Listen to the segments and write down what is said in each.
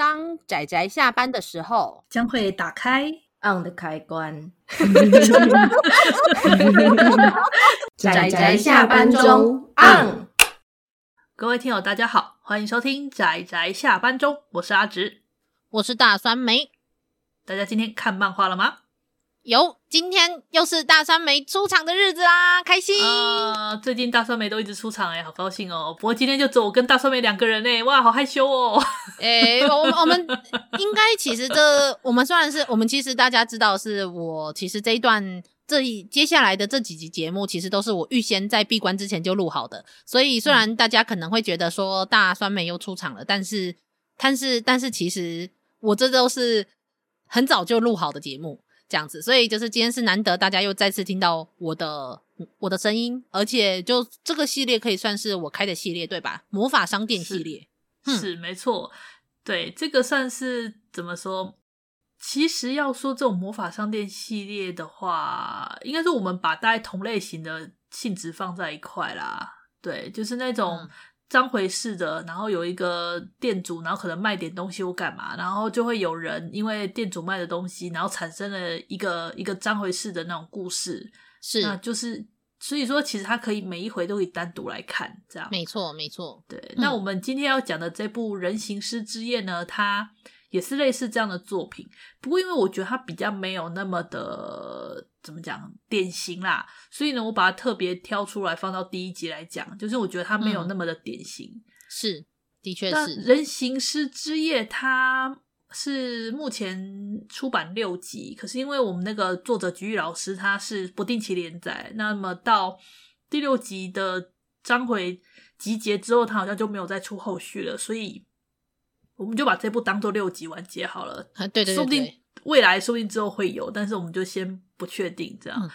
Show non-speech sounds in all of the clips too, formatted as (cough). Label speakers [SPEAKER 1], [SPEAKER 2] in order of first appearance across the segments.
[SPEAKER 1] 当仔仔下班的时候，
[SPEAKER 2] 将会打开
[SPEAKER 3] on 的开关。(laughs) 仔仔下班中 on。
[SPEAKER 2] 各位听友，大家好，欢迎收听仔仔下班中，我是阿直，
[SPEAKER 1] 我是大酸梅。
[SPEAKER 2] 大家今天看漫画了吗？
[SPEAKER 1] 有，今天又是大酸梅出场的日子啦，开心！
[SPEAKER 2] 啊、呃，最近大酸梅都一直出场哎，好高兴哦。不过今天就只有我跟大酸梅两个人哎，哇，好害羞哦。(laughs)
[SPEAKER 1] 哎，我我们应该其实这我们虽然是我们其实大家知道是我其实这一段这一接下来的这几集节目其实都是我预先在闭关之前就录好的，所以虽然大家可能会觉得说大酸梅又出场了，但是但是但是其实我这都是很早就录好的节目。这样子，所以就是今天是难得大家又再次听到我的我的声音，而且就这个系列可以算是我开的系列，对吧？魔法商店系列
[SPEAKER 2] 是，没错，对，这个算是怎么说？其实要说这种魔法商店系列的话，应该是我们把大概同类型的性质放在一块啦，对，就是那种。嗯章回事的，然后有一个店主，然后可能卖点东西或干嘛，然后就会有人因为店主卖的东西，然后产生了一个一个章回事的那种故事，
[SPEAKER 1] 是，
[SPEAKER 2] 那就是所以说，其实他可以每一回都可以单独来看，这样，
[SPEAKER 1] 没错，没错，
[SPEAKER 2] 对。嗯、那我们今天要讲的这部《人形师之夜》呢，它也是类似这样的作品，不过因为我觉得它比较没有那么的。怎么讲典型啦？所以呢，我把它特别挑出来放到第一集来讲，就是我觉得它没有那么的典型。
[SPEAKER 1] 嗯、是，的确是。
[SPEAKER 2] 人形师之夜，它是目前出版六集，可是因为我们那个作者菊玉老师他是不定期连载，那么到第六集的章回集结之后，他好像就没有再出后续了，所以我们就把这部当做六集完结好了。
[SPEAKER 1] 啊，对对对，对，
[SPEAKER 2] 说不定未来说不定之后会有，但是我们就先。不确定这样，嗯、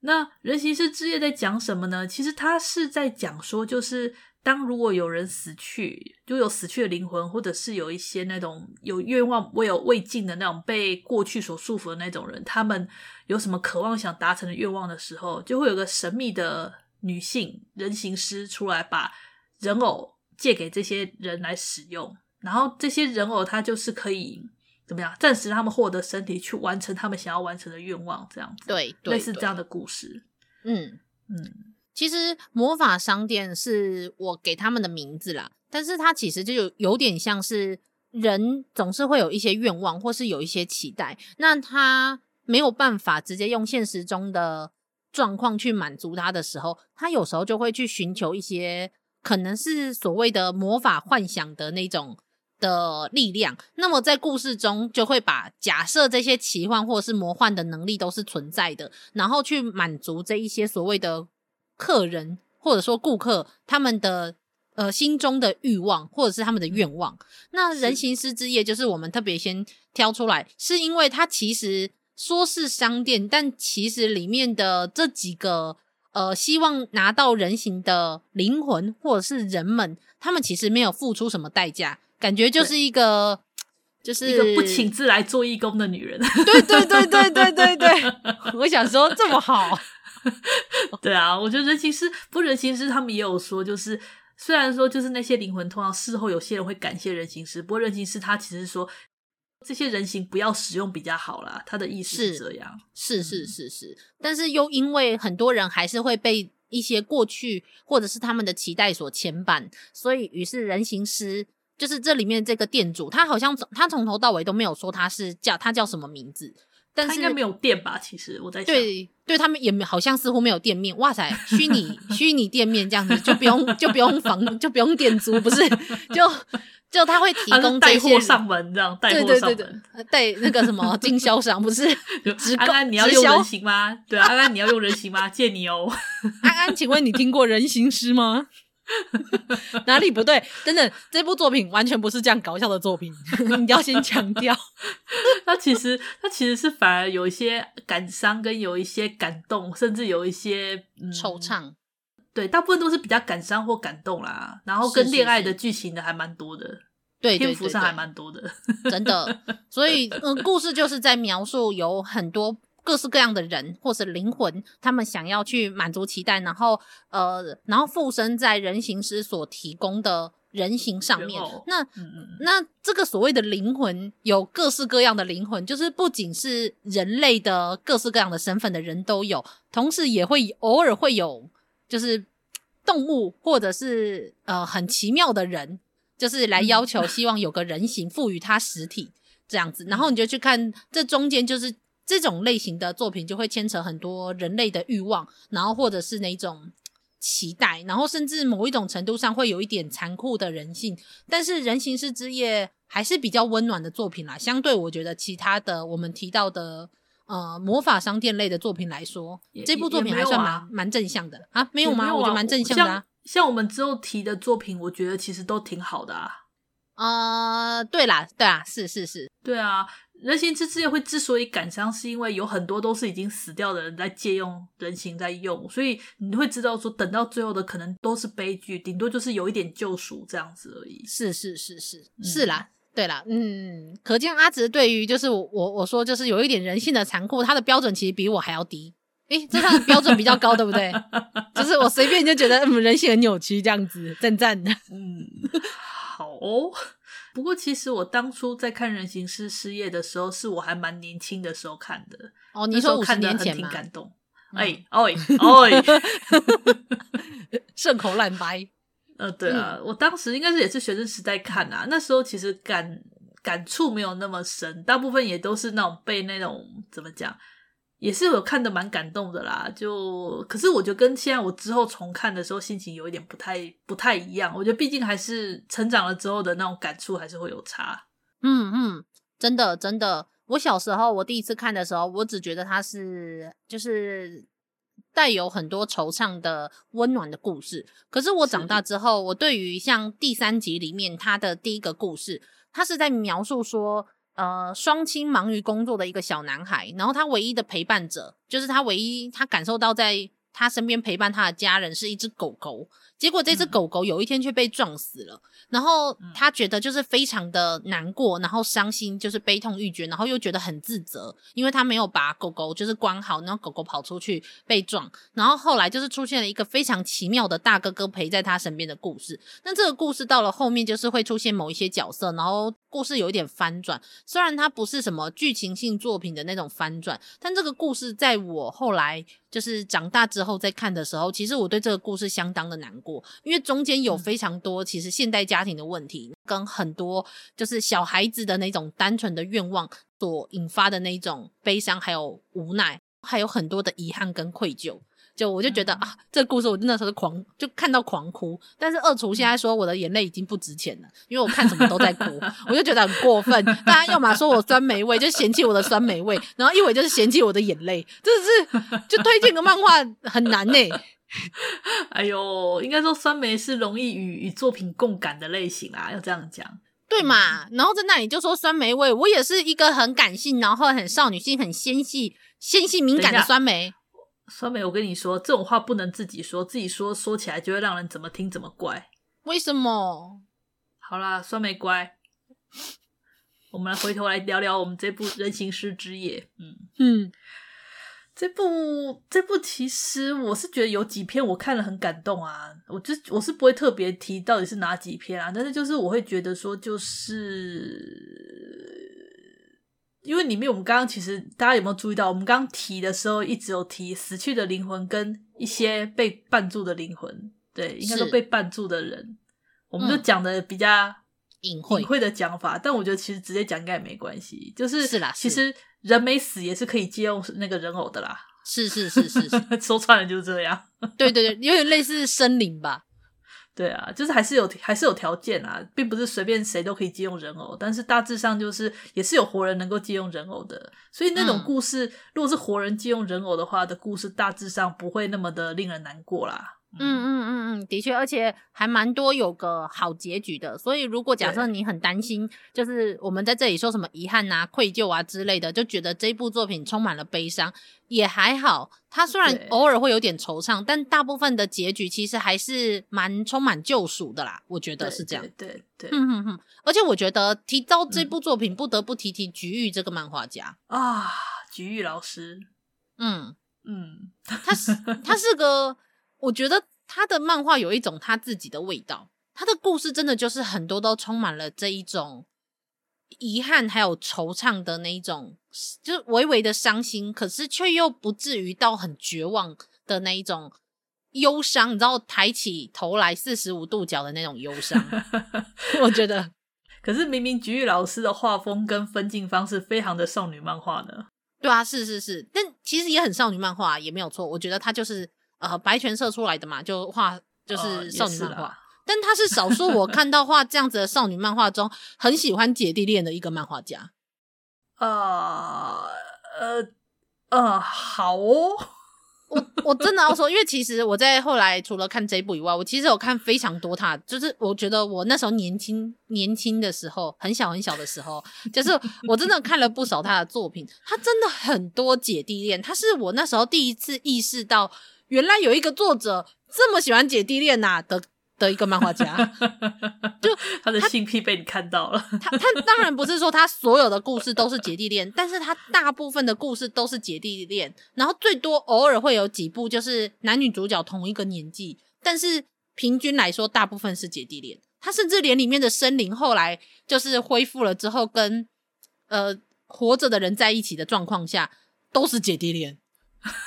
[SPEAKER 2] 那人形师之夜在讲什么呢？其实他是在讲说，就是当如果有人死去，就有死去的灵魂，或者是有一些那种有愿望未有未尽的那种被过去所束缚的那种人，他们有什么渴望想达成的愿望的时候，就会有个神秘的女性人形师出来，把人偶借给这些人来使用，然后这些人偶他就是可以。怎么样？暂时让他们获得身体，去完成他们想要完成的愿望，这样子。
[SPEAKER 1] 对，对，
[SPEAKER 2] 类似这样的故事。
[SPEAKER 1] 嗯嗯，其实魔法商店是我给他们的名字啦，但是它其实就有有点像是人总是会有一些愿望，或是有一些期待，那他没有办法直接用现实中的状况去满足他的时候，他有时候就会去寻求一些可能是所谓的魔法幻想的那种。的力量，那么在故事中就会把假设这些奇幻或者是魔幻的能力都是存在的，然后去满足这一些所谓的客人或者说顾客他们的呃心中的欲望或者是他们的愿望。那人形师之夜就是我们特别先挑出来，是因为它其实说是商店，但其实里面的这几个呃希望拿到人形的灵魂或者是人们，他们其实没有付出什么代价。感觉就是一个，就是
[SPEAKER 2] 一个不请自来做义工的女人。
[SPEAKER 1] 对对对对对对对，我想说这么好。(laughs)
[SPEAKER 2] 对啊，我觉得人形师不人形师，他们也有说，就是虽然说就是那些灵魂通常事后有些人会感谢人形师，不过人形师他其实说这些人形不要使用比较好啦，他的意思是这样。
[SPEAKER 1] 是是是是是，但是又因为很多人还是会被一些过去或者是他们的期待所牵绊，所以于是人形师。就是这里面这个店主，他好像他从头到尾都没有说他是叫他叫什么名字，但是
[SPEAKER 2] 他应该没有店吧？其实我在想，
[SPEAKER 1] 对对，他们也没好像似乎没有店面。哇塞，虚拟虚拟店面这样子就不用就不用房就不用店租，不是？就就他会提供
[SPEAKER 2] 带货上门这样，带货上
[SPEAKER 1] 门，带那个什么经销商不是？(laughs)
[SPEAKER 2] 安安，你要用人形吗？对啊，安安，你要用人形吗？借你哦。
[SPEAKER 1] 安安，请问你听过人形师吗？(laughs) 哪里不对？等等，这部作品完全不是这样搞笑的作品，(laughs) 你要先强调。(laughs)
[SPEAKER 2] 它其实，他其实是反而有一些感伤，跟有一些感动，甚至有一些、嗯、
[SPEAKER 1] 惆怅。
[SPEAKER 2] 对，大部分都是比较感伤或感动啦。然后跟恋爱的剧情的还蛮多的，
[SPEAKER 1] 对，
[SPEAKER 2] 篇幅上还蛮多的，
[SPEAKER 1] 真的。所以，嗯，故事就是在描述有很多。各式各样的人或是灵魂，他们想要去满足期待，然后呃，然后附身在人形师所提供的人形上面。
[SPEAKER 2] 哦、
[SPEAKER 1] 那、
[SPEAKER 2] 嗯、
[SPEAKER 1] 那这个所谓的灵魂，有各式各样的灵魂，就是不仅是人类的各式各样的身份的人都有，同时也会偶尔会有就是动物或者是呃很奇妙的人，就是来要求希望有个人形赋予他实体这样子，然后你就去看这中间就是。这种类型的作品就会牵扯很多人类的欲望，然后或者是那种期待，然后甚至某一种程度上会有一点残酷的人性。但是《人形师之夜》还是比较温暖的作品啦，相对我觉得其他的我们提到的呃魔法商店类的作品来说，这部作品还算蛮、啊、蛮正向的啊？没有吗？有啊、我觉得蛮正向的、啊
[SPEAKER 2] 像。像我们之后提的作品，我觉得其实都挺好的啊。
[SPEAKER 1] 呃，对啦，对啊，是是是，
[SPEAKER 2] 对啊。人形之之夜会之所以感伤，是因为有很多都是已经死掉的人在借用人形在用，所以你会知道说，等到最后的可能都是悲剧，顶多就是有一点救赎这样子而已。
[SPEAKER 1] 是是是是、嗯、是啦，对啦，嗯，可见阿直对于就是我我我说就是有一点人性的残酷，他的标准其实比我还要低。诶，这他的标准比较高，对不对？就是我随便就觉得嗯，人性很扭曲这样子，赞赞的。
[SPEAKER 2] 嗯，好哦。不过，其实我当初在看《人形师失业》的时候，是我还蛮年轻的时候看的。
[SPEAKER 1] 哦，你说五十年前
[SPEAKER 2] 挺感动。
[SPEAKER 1] 哎，
[SPEAKER 2] 哎，哎，(laughs)
[SPEAKER 1] 顺口烂掰。
[SPEAKER 2] 呃，对啊，嗯、我当时应该是也是学生时代看啊，那时候其实感感触没有那么深，大部分也都是那种被那种怎么讲。也是有看的蛮感动的啦，就可是我觉得跟现在我之后重看的时候心情有一点不太不太一样。我觉得毕竟还是成长了之后的那种感触还是会有差。
[SPEAKER 1] 嗯嗯，真的真的，我小时候我第一次看的时候，我只觉得它是就是带有很多惆怅的温暖的故事。可是我长大之后，我对于像第三集里面它的第一个故事，它是在描述说。呃，双亲忙于工作的一个小男孩，然后他唯一的陪伴者，就是他唯一他感受到在他身边陪伴他的家人是一只狗狗。结果这只狗狗有一天却被撞死了，嗯、然后他觉得就是非常的难过，然后伤心，就是悲痛欲绝，然后又觉得很自责，因为他没有把狗狗就是关好，然后狗狗跑出去被撞，然后后来就是出现了一个非常奇妙的大哥哥陪在他身边的故事。那这个故事到了后面就是会出现某一些角色，然后故事有一点翻转，虽然它不是什么剧情性作品的那种翻转，但这个故事在我后来就是长大之后再看的时候，其实我对这个故事相当的难过。因为中间有非常多其实现代家庭的问题，跟很多就是小孩子的那种单纯的愿望所引发的那种悲伤，还有无奈，还有很多的遗憾跟愧疚。就我就觉得啊，这个故事我真的是狂，就看到狂哭。但是二厨现在说我的眼泪已经不值钱了，因为我看什么都在哭，我就觉得很过分。大家要么说我酸梅味，就嫌弃我的酸梅味，然后一会就是嫌弃我的眼泪，真的是就推荐个漫画很难呢、欸。(laughs)
[SPEAKER 2] 哎呦，应该说酸梅是容易与与作品共感的类型啊，要这样讲，
[SPEAKER 1] 对嘛？然后在那里就说酸梅味，我也是一个很感性，然后很少女心、很纤细、纤细敏感的酸梅。
[SPEAKER 2] 酸梅，我跟你说，这种话不能自己说，自己说说起来就会让人怎么听怎么怪。
[SPEAKER 1] 为什么？
[SPEAKER 2] 好啦，酸梅乖，我们来回头来聊聊我们这部《人形师之夜》。嗯嗯。这部这部其实我是觉得有几篇我看了很感动啊，我就我是不会特别提到底是哪几篇啊，但是就是我会觉得说，就是因为里面我们刚刚其实大家有没有注意到，我们刚刚提的时候一直有提死去的灵魂跟一些被绊住的灵魂，对，应该说被绊住的人，我们就讲的比较隐晦隐晦的讲法，但我觉得其实直接讲应该也没关系，就是
[SPEAKER 1] 是啦，
[SPEAKER 2] 其实。人没死也是可以借用那个人偶的啦，
[SPEAKER 1] 是是是是是，(laughs)
[SPEAKER 2] 说穿了就是这样。(laughs)
[SPEAKER 1] 对对对，有点类似生灵吧？
[SPEAKER 2] 对啊，就是还是有还是有条件啊，并不是随便谁都可以借用人偶，但是大致上就是也是有活人能够借用人偶的，所以那种故事，嗯、如果是活人借用人偶的话的故事，大致上不会那么的令人难过啦。
[SPEAKER 1] 嗯嗯嗯嗯，的确，而且还蛮多有个好结局的。所以如果假设你很担心，就是我们在这里说什么遗憾啊、愧疚啊之类的，就觉得这部作品充满了悲伤，也还好。它虽然偶尔会有点惆怅，但大部分的结局其实还是蛮充满救赎的啦。我觉得是
[SPEAKER 2] 这样。对对，
[SPEAKER 1] 嗯哼哼。而且我觉得提到这部作品，不得不提提菊玉这个漫画家
[SPEAKER 2] 啊，菊玉老师。
[SPEAKER 1] 嗯嗯，他是他 (laughs) 是个。我觉得他的漫画有一种他自己的味道，他的故事真的就是很多都充满了这一种遗憾，还有惆怅的那一种，就是微微的伤心，可是却又不至于到很绝望的那一种忧伤。你知道，抬起头来四十五度角的那种忧伤，(laughs) 我觉得。(laughs)
[SPEAKER 2] 可是明明菊玉老师的画风跟分镜方式非常的少女漫画呢。
[SPEAKER 1] 对啊，是是是，但其实也很少女漫画，也没有错。我觉得他就是呃白泉社出来的嘛，就画就是少女漫画。呃、但他是少数我看到画这样子的少女漫画中很喜欢姐弟恋的一个漫画家。(laughs)
[SPEAKER 2] 呃呃呃，好哦。
[SPEAKER 1] 我我真的要说，因为其实我在后来除了看这一部以外，我其实有看非常多他，就是我觉得我那时候年轻年轻的时候，很小很小的时候，就是我真的看了不少他的作品，他真的很多姐弟恋，他是我那时候第一次意识到，原来有一个作者这么喜欢姐弟恋呐、啊、的。的一个漫画家，(laughs) 就
[SPEAKER 2] 他的性癖被你看到了。
[SPEAKER 1] 他他当然不是说他所有的故事都是姐弟恋，(laughs) 但是他大部分的故事都是姐弟恋，然后最多偶尔会有几部就是男女主角同一个年纪，但是平均来说大部分是姐弟恋。他甚至连里面的生灵后来就是恢复了之后跟呃活着的人在一起的状况下都是姐弟恋。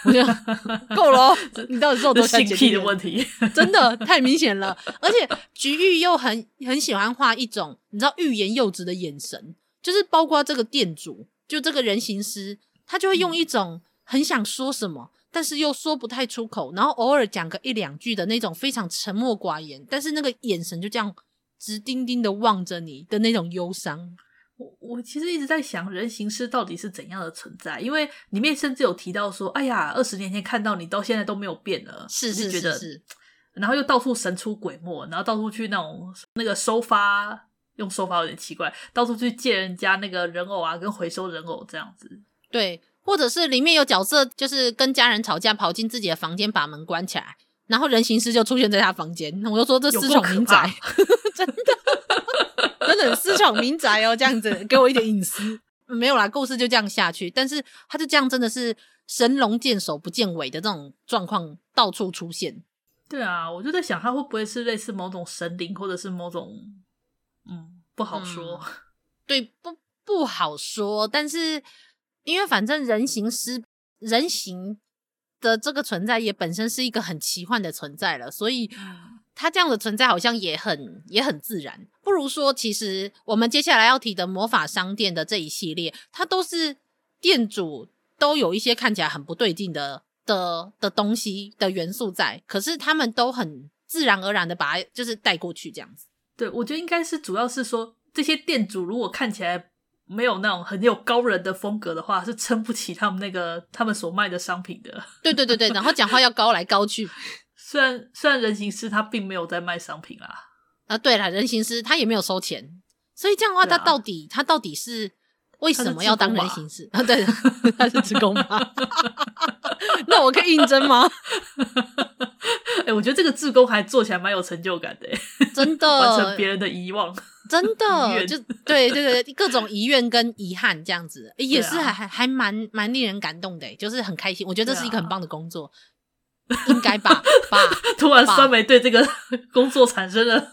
[SPEAKER 1] 我觉得 (laughs) 够了，你到底是有多性癖
[SPEAKER 2] 的问题？(laughs)
[SPEAKER 1] 真的太明显了。而且菊玉又很很喜欢画一种你知道欲言又止的眼神，就是包括这个店主，就这个人形师，他就会用一种很想说什么，但是又说不太出口，然后偶尔讲个一两句的那种非常沉默寡言，但是那个眼神就这样直盯盯的望着你的那种忧伤。
[SPEAKER 2] 我我其实一直在想，人形师到底是怎样的存在？因为里面甚至有提到说，哎呀，二十年前看到你，到现在都没有变了，
[SPEAKER 1] 是是是是，是。
[SPEAKER 2] 然后又到处神出鬼没，然后到处去那种那个收发，用收发有点奇怪，到处去借人家那个人偶啊，跟回收人偶这样子。
[SPEAKER 1] 对，或者是里面有角色，就是跟家人吵架，跑进自己的房间，把门关起来，然后人形师就出现在他房间。我就说这私闯民宅，(laughs) 真的。真的私闯民宅哦，这样子给我一点隐私。(laughs) 没有啦，故事就这样下去。但是他就这样，真的是神龙见首不见尾的这种状况到处出现。
[SPEAKER 2] 对啊，我就在想，他会不会是类似某种神灵，或者是某种……嗯，不好说。嗯、
[SPEAKER 1] 对，不不好说。但是因为反正人形师人形的这个存在也本身是一个很奇幻的存在了，所以。他这样的存在好像也很也很自然，不如说，其实我们接下来要提的魔法商店的这一系列，它都是店主都有一些看起来很不对劲的的的东西的元素在，可是他们都很自然而然的把它就是带过去这样子。
[SPEAKER 2] 对，我觉得应该是主要是说，这些店主如果看起来没有那种很有高人的风格的话，是撑不起他们那个他们所卖的商品的。
[SPEAKER 1] 对对对对，然后讲话要高来高去。
[SPEAKER 2] 虽然虽然人形师他并没有在卖商品啦，
[SPEAKER 1] 啊对了，人形师他也没有收钱，所以这样的话，他到底、啊、他到底是为什么要当人形师啊？(laughs) 对，他是职工吗？(laughs) 那我可以应征吗？(laughs)
[SPEAKER 2] 哎、欸，我觉得这个志工还做起来蛮有成就感的，
[SPEAKER 1] 真的
[SPEAKER 2] 完成别人的遗忘，
[SPEAKER 1] 真的就对对对，各种遗愿跟遗憾这样子，欸、也是还还还蛮蛮令人感动的，就是很开心。我觉得这是一个很棒的工作。(laughs) 应该 (laughs) 吧，吧。
[SPEAKER 2] 突然酸梅对这个 (laughs) 工作产生了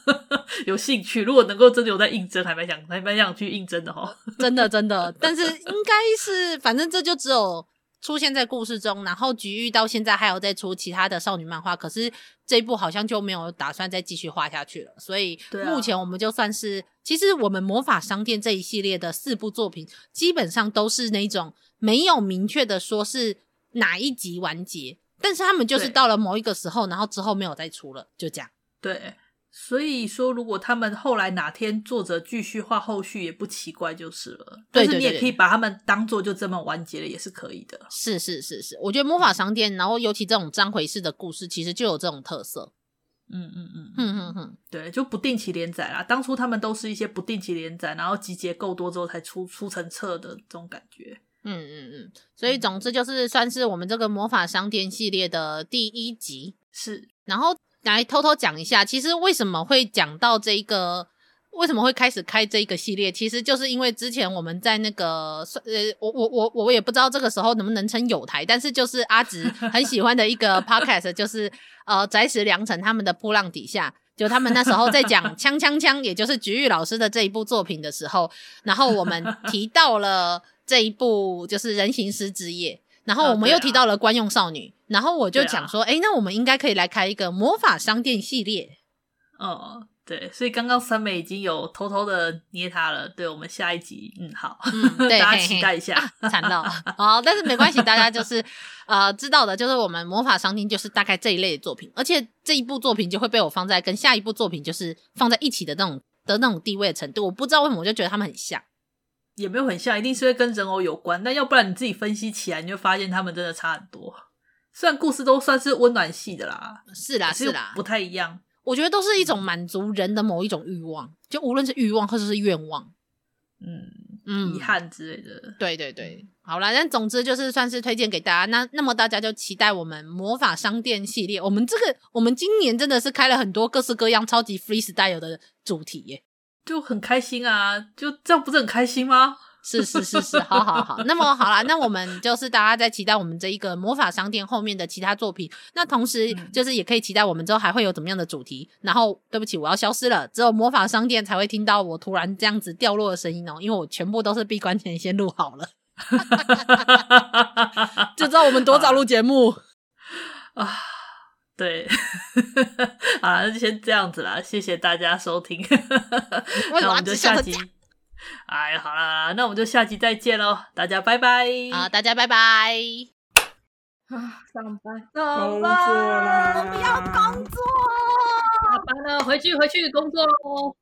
[SPEAKER 2] 有兴趣。如果能够真的有在应征，还蛮想还蛮想去应征的哈。
[SPEAKER 1] 真的真的，但是应该是，反正这就只有出现在故事中。然后菊玉到现在还有在出其他的少女漫画，可是这一部好像就没有打算再继续画下去了。所以目前我们就算是，其实我们魔法商店这一系列的四部作品，基本上都是那种没有明确的说是哪一集完结。但是他们就是到了某一个时候，然后之后没有再出了，就这样。
[SPEAKER 2] 对，所以说如果他们后来哪天作者继续画后续也不奇怪就是了。对，但是你也可以把他们当做就这么完结了，也是可以的。
[SPEAKER 1] 是是是是，我觉得魔法商店，然后尤其这种章回式的故事，其实就有这种特色。
[SPEAKER 2] 嗯嗯嗯，
[SPEAKER 1] 哼哼哼，
[SPEAKER 2] 对，就不定期连载啦。当初他们都是一些不定期连载，然后集结够多之后才出出成册的这种感觉。
[SPEAKER 1] 嗯嗯嗯，所以总之就是算是我们这个魔法商店系列的第一集，
[SPEAKER 2] 是。
[SPEAKER 1] 然后来偷偷讲一下，其实为什么会讲到这一个，为什么会开始开这一个系列，其实就是因为之前我们在那个呃，我我我我也不知道这个时候能不能称有台，但是就是阿直很喜欢的一个 podcast，(laughs) 就是呃宅石良辰他们的波浪底下。就他们那时候在讲《锵锵锵》，也就是菊玉老师的这一部作品的时候，然后我们提到了这一部就是《人形师之夜》，然后我们又提到了《官用少女》，然后我就讲说，哎、啊，那我们应该可以来开一个魔法商店系列。
[SPEAKER 2] 哦。对，所以刚刚三美已经有偷偷的捏他了。对，我们下一集，嗯，好，
[SPEAKER 1] 嗯，(laughs) 对，
[SPEAKER 2] 大家期待一下。
[SPEAKER 1] 惨了，好，但是没关系，大家就是呃知道的，就是我们魔法商店就是大概这一类的作品，而且这一部作品就会被我放在跟下一部作品就是放在一起的那种的那种地位的程度。我不知道为什么，我就觉得他们很像，
[SPEAKER 2] 也没有很像，一定是会跟人偶有关。但要不然你自己分析起来，你就发现他们真的差很多。虽然故事都算是温暖系的啦，
[SPEAKER 1] 是啦，是啦，
[SPEAKER 2] 不太一样。
[SPEAKER 1] 我觉得都是一种满足人的某一种欲望，就无论是欲望或者是愿望，
[SPEAKER 2] 嗯嗯，遗憾之类的。
[SPEAKER 1] 对对对，好啦，但总之就是算是推荐给大家。那那么大家就期待我们魔法商店系列。我们这个我们今年真的是开了很多各式各样超级 freestyle 的主题耶，
[SPEAKER 2] 就很开心啊！就这样不是很开心吗？
[SPEAKER 1] 是是是是，(laughs) 好好好。那么好啦，那我们就是大家在期待我们这一个魔法商店后面的其他作品。那同时就是也可以期待我们之后还会有怎么样的主题。然后对不起，我要消失了，只有魔法商店才会听到我突然这样子掉落的声音哦，因为我全部都是闭关前先录好了，(laughs) 就知道我们多早录节目 (laughs)
[SPEAKER 2] 啊。对，(laughs) 啊，那就先这样子啦，谢谢大家收听，那我们就下集。(laughs) 哎，好啦，那我们就下集再见喽，大家拜拜。
[SPEAKER 1] 好，大家拜拜。
[SPEAKER 2] 啊，上班，
[SPEAKER 3] 工作啦，
[SPEAKER 1] 我不要工作，
[SPEAKER 2] 下班了，回去回去工作喽。